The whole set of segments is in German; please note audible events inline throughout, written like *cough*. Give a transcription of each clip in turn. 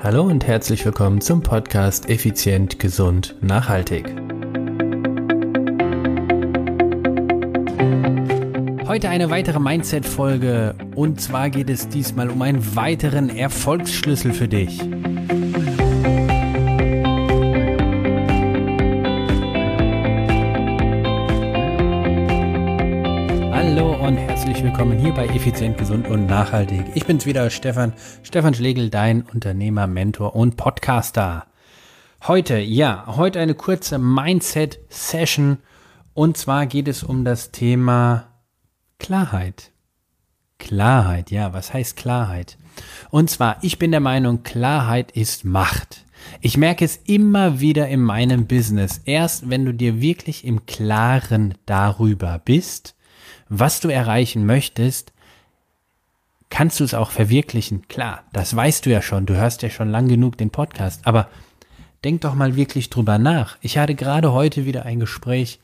Hallo und herzlich willkommen zum Podcast Effizient, Gesund, Nachhaltig. Heute eine weitere Mindset-Folge und zwar geht es diesmal um einen weiteren Erfolgsschlüssel für dich. Herzlich willkommen hier bei Effizient, Gesund und Nachhaltig. Ich bin's wieder, Stefan, Stefan Schlegel, dein Unternehmer, Mentor und Podcaster. Heute, ja, heute eine kurze Mindset-Session und zwar geht es um das Thema Klarheit. Klarheit, ja, was heißt Klarheit? Und zwar, ich bin der Meinung, Klarheit ist Macht. Ich merke es immer wieder in meinem Business. Erst wenn du dir wirklich im Klaren darüber bist, was du erreichen möchtest, kannst du es auch verwirklichen. Klar, das weißt du ja schon, du hörst ja schon lang genug den Podcast, aber denk doch mal wirklich drüber nach. Ich hatte gerade heute wieder ein Gespräch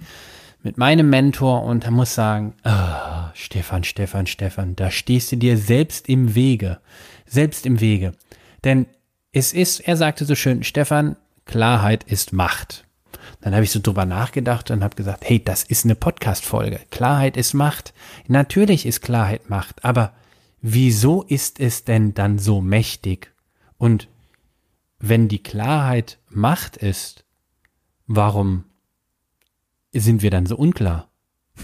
mit meinem Mentor und er muss sagen, oh, Stefan, Stefan, Stefan, da stehst du dir selbst im Wege, selbst im Wege. Denn es ist, er sagte so schön, Stefan, Klarheit ist Macht. Dann habe ich so drüber nachgedacht und habe gesagt, hey, das ist eine Podcast-Folge. Klarheit ist Macht. Natürlich ist Klarheit Macht, aber wieso ist es denn dann so mächtig? Und wenn die Klarheit Macht ist, warum sind wir dann so unklar?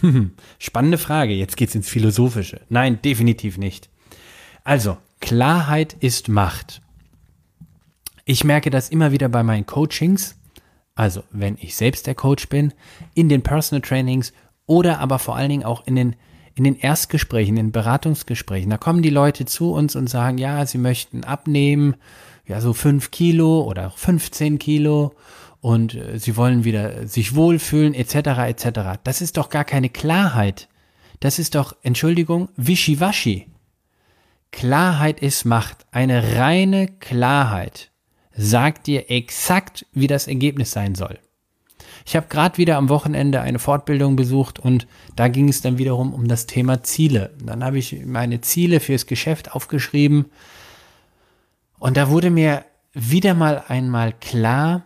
*laughs* Spannende Frage. Jetzt geht's ins Philosophische. Nein, definitiv nicht. Also, Klarheit ist Macht. Ich merke das immer wieder bei meinen Coachings, also wenn ich selbst der Coach bin, in den Personal Trainings oder aber vor allen Dingen auch in den, in den Erstgesprächen, in den Beratungsgesprächen. Da kommen die Leute zu uns und sagen, ja, sie möchten abnehmen, ja, so fünf Kilo oder 15 Kilo und äh, sie wollen wieder sich wohlfühlen, etc., etc. Das ist doch gar keine Klarheit. Das ist doch, Entschuldigung, Wischiwaschi. Klarheit ist Macht. Eine reine Klarheit sagt dir exakt, wie das Ergebnis sein soll. Ich habe gerade wieder am Wochenende eine Fortbildung besucht und da ging es dann wiederum um das Thema Ziele. Dann habe ich meine Ziele fürs Geschäft aufgeschrieben und da wurde mir wieder mal einmal klar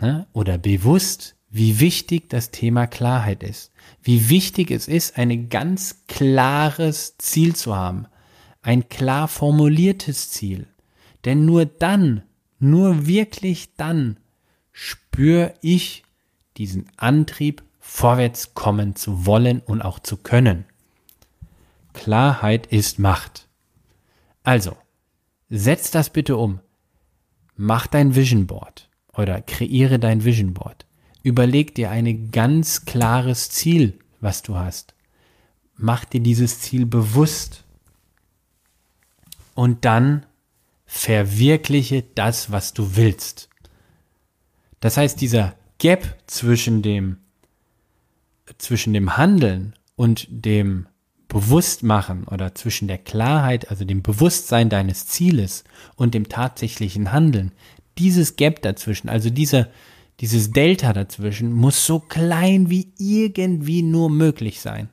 ne, oder bewusst, wie wichtig das Thema Klarheit ist. Wie wichtig es ist, ein ganz klares Ziel zu haben. Ein klar formuliertes Ziel. Denn nur dann nur wirklich dann spüre ich diesen Antrieb, vorwärts kommen zu wollen und auch zu können. Klarheit ist Macht. Also, setz das bitte um. Mach dein Vision Board oder kreiere dein Vision Board. Überleg dir ein ganz klares Ziel, was du hast. Mach dir dieses Ziel bewusst. Und dann verwirkliche das, was du willst. Das heißt, dieser Gap zwischen dem, zwischen dem Handeln und dem Bewusstmachen oder zwischen der Klarheit, also dem Bewusstsein deines Zieles und dem tatsächlichen Handeln, dieses Gap dazwischen, also dieser, dieses Delta dazwischen, muss so klein wie irgendwie nur möglich sein.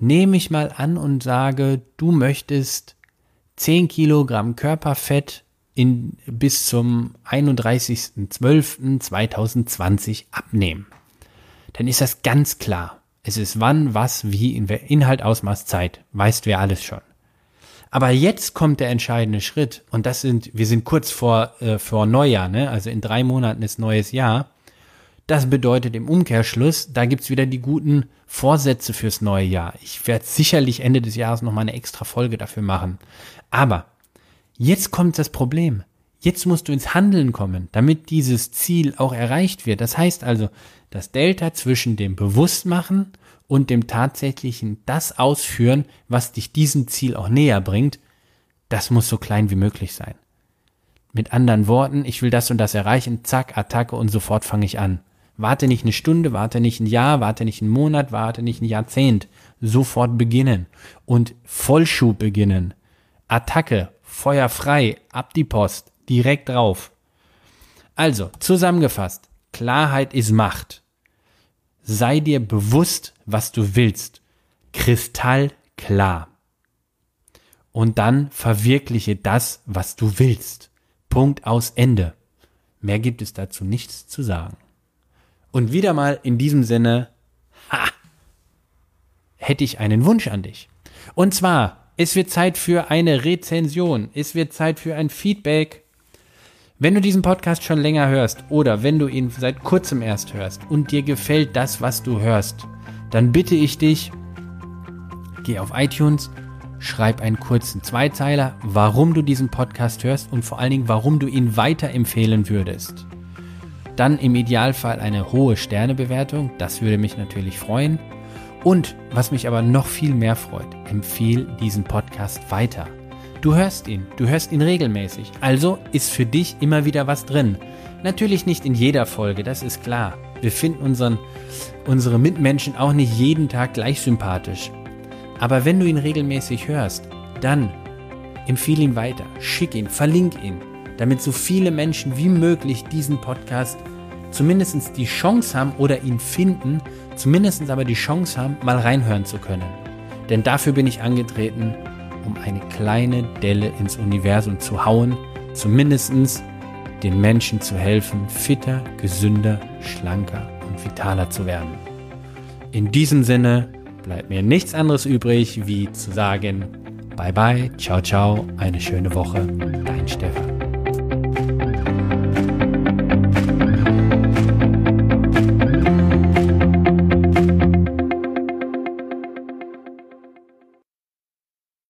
Nehme ich mal an und sage, du möchtest 10 Kilogramm Körperfett in, bis zum 31.12.2020 abnehmen. Dann ist das ganz klar. Es ist wann, was, wie, Inhalt, Ausmaß, Zeit. Weißt wer alles schon. Aber jetzt kommt der entscheidende Schritt und das sind, wir sind kurz vor, äh, vor Neujahr, ne? also in drei Monaten ist neues Jahr. Das bedeutet im Umkehrschluss, da gibt's wieder die guten Vorsätze fürs neue Jahr. Ich werde sicherlich Ende des Jahres noch mal eine extra Folge dafür machen. Aber jetzt kommt das Problem. Jetzt musst du ins Handeln kommen, damit dieses Ziel auch erreicht wird. Das heißt also, das Delta zwischen dem Bewusstmachen und dem tatsächlichen das ausführen, was dich diesem Ziel auch näher bringt, das muss so klein wie möglich sein. Mit anderen Worten, ich will das und das erreichen, zack, Attacke und sofort fange ich an. Warte nicht eine Stunde, warte nicht ein Jahr, warte nicht einen Monat, warte nicht ein Jahrzehnt. Sofort beginnen und Vollschub beginnen. Attacke, Feuer frei, ab die Post, direkt drauf. Also, zusammengefasst, Klarheit ist Macht. Sei dir bewusst, was du willst. Kristallklar. Und dann verwirkliche das, was du willst. Punkt aus Ende. Mehr gibt es dazu nichts zu sagen. Und wieder mal in diesem Sinne, ha, hätte ich einen Wunsch an dich. Und zwar, es wird Zeit für eine Rezension, es wird Zeit für ein Feedback. Wenn du diesen Podcast schon länger hörst oder wenn du ihn seit kurzem erst hörst und dir gefällt das, was du hörst, dann bitte ich dich, geh auf iTunes, schreib einen kurzen Zweizeiler, warum du diesen Podcast hörst und vor allen Dingen, warum du ihn weiterempfehlen würdest. Dann im Idealfall eine hohe Sternebewertung, das würde mich natürlich freuen. Und was mich aber noch viel mehr freut, empfehle diesen Podcast weiter. Du hörst ihn, du hörst ihn regelmäßig, also ist für dich immer wieder was drin. Natürlich nicht in jeder Folge, das ist klar. Wir finden unseren, unsere Mitmenschen auch nicht jeden Tag gleich sympathisch. Aber wenn du ihn regelmäßig hörst, dann empfehle ihn weiter, schick ihn, verlink ihn, damit so viele Menschen wie möglich diesen Podcast zumindest die Chance haben oder ihn finden, zumindest aber die Chance haben, mal reinhören zu können. Denn dafür bin ich angetreten, um eine kleine Delle ins Universum zu hauen, zumindest den Menschen zu helfen, fitter, gesünder, schlanker und vitaler zu werden. In diesem Sinne bleibt mir nichts anderes übrig, wie zu sagen, bye bye, ciao, ciao, eine schöne Woche, dein Stefan.